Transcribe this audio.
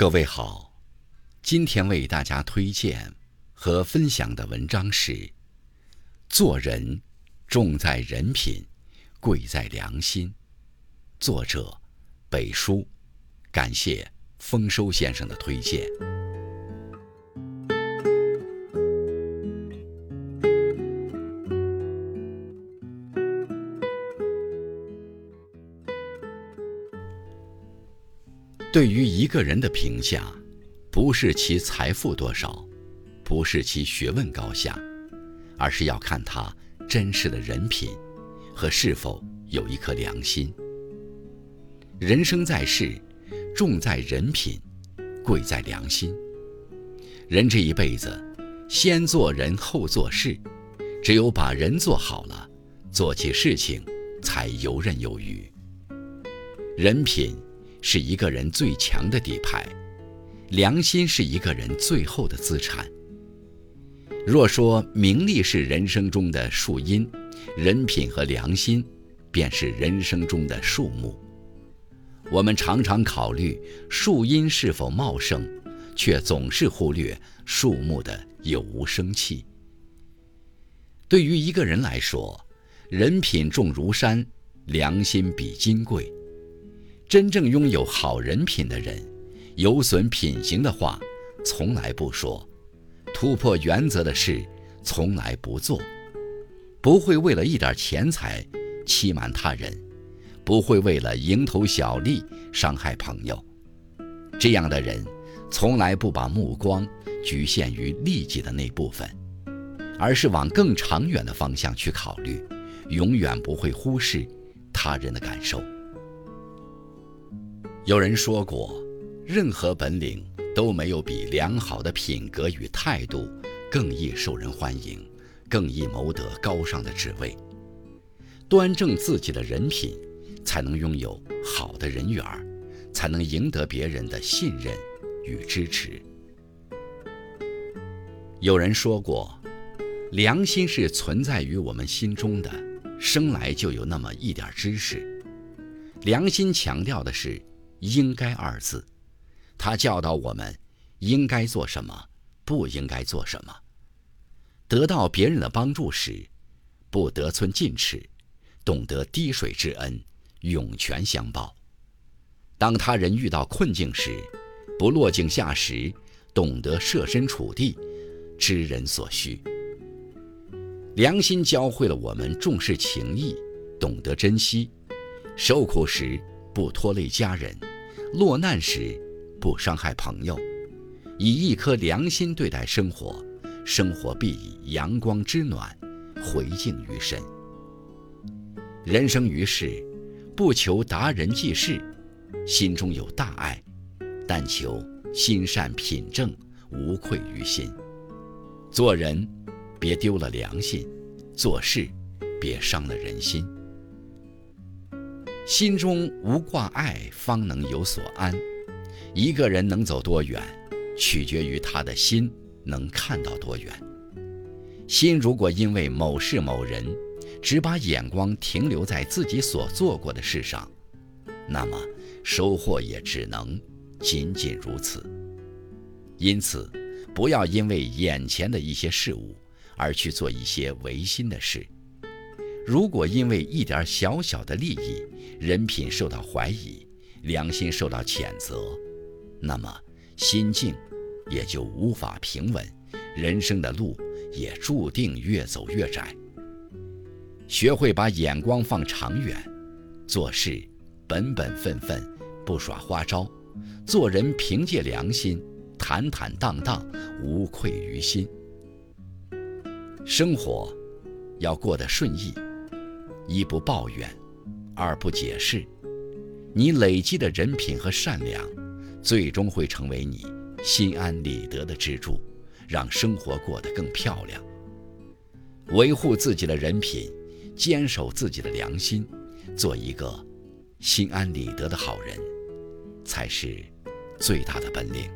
各位好，今天为大家推荐和分享的文章是《做人重在人品，贵在良心》，作者北叔，感谢丰收先生的推荐。对于一个人的评价，不是其财富多少，不是其学问高下，而是要看他真实的人品和是否有一颗良心。人生在世，重在人品，贵在良心。人这一辈子，先做人后做事，只有把人做好了，做起事情才游刃有余。人品。是一个人最强的底牌，良心是一个人最后的资产。若说名利是人生中的树荫，人品和良心便是人生中的树木。我们常常考虑树荫是否茂盛，却总是忽略树木的有无生气。对于一个人来说，人品重如山，良心比金贵。真正拥有好人品的人，有损品行的话从来不说，突破原则的事从来不做，不会为了一点钱财欺瞒他人，不会为了蝇头小利伤害朋友。这样的人从来不把目光局限于利己的那部分，而是往更长远的方向去考虑，永远不会忽视他人的感受。有人说过，任何本领都没有比良好的品格与态度更易受人欢迎，更易谋得高尚的职位。端正自己的人品，才能拥有好的人缘，才能赢得别人的信任与支持。有人说过，良心是存在于我们心中的，生来就有那么一点知识。良心强调的是。应该二字，他教导我们应该做什么，不应该做什么。得到别人的帮助时，不得寸进尺，懂得滴水之恩，涌泉相报；当他人遇到困境时，不落井下石，懂得设身处地，知人所需。良心教会了我们重视情谊，懂得珍惜，受苦时不拖累家人。落难时，不伤害朋友，以一颗良心对待生活，生活必以阳光之暖回敬于身。人生于世，不求达人济世，心中有大爱，但求心善品正，无愧于心。做人，别丢了良心；做事，别伤了人心。心中无挂碍，方能有所安。一个人能走多远，取决于他的心能看到多远。心如果因为某事某人，只把眼光停留在自己所做过的事上，那么收获也只能仅仅如此。因此，不要因为眼前的一些事物而去做一些违心的事。如果因为一点小小的利益，人品受到怀疑，良心受到谴责，那么心境也就无法平稳，人生的路也注定越走越窄。学会把眼光放长远，做事本本分分，不耍花招；做人凭借良心，坦坦荡荡，无愧于心。生活要过得顺意。一不抱怨，二不解释，你累积的人品和善良，最终会成为你心安理得的支柱，让生活过得更漂亮。维护自己的人品，坚守自己的良心，做一个心安理得的好人，才是最大的本领。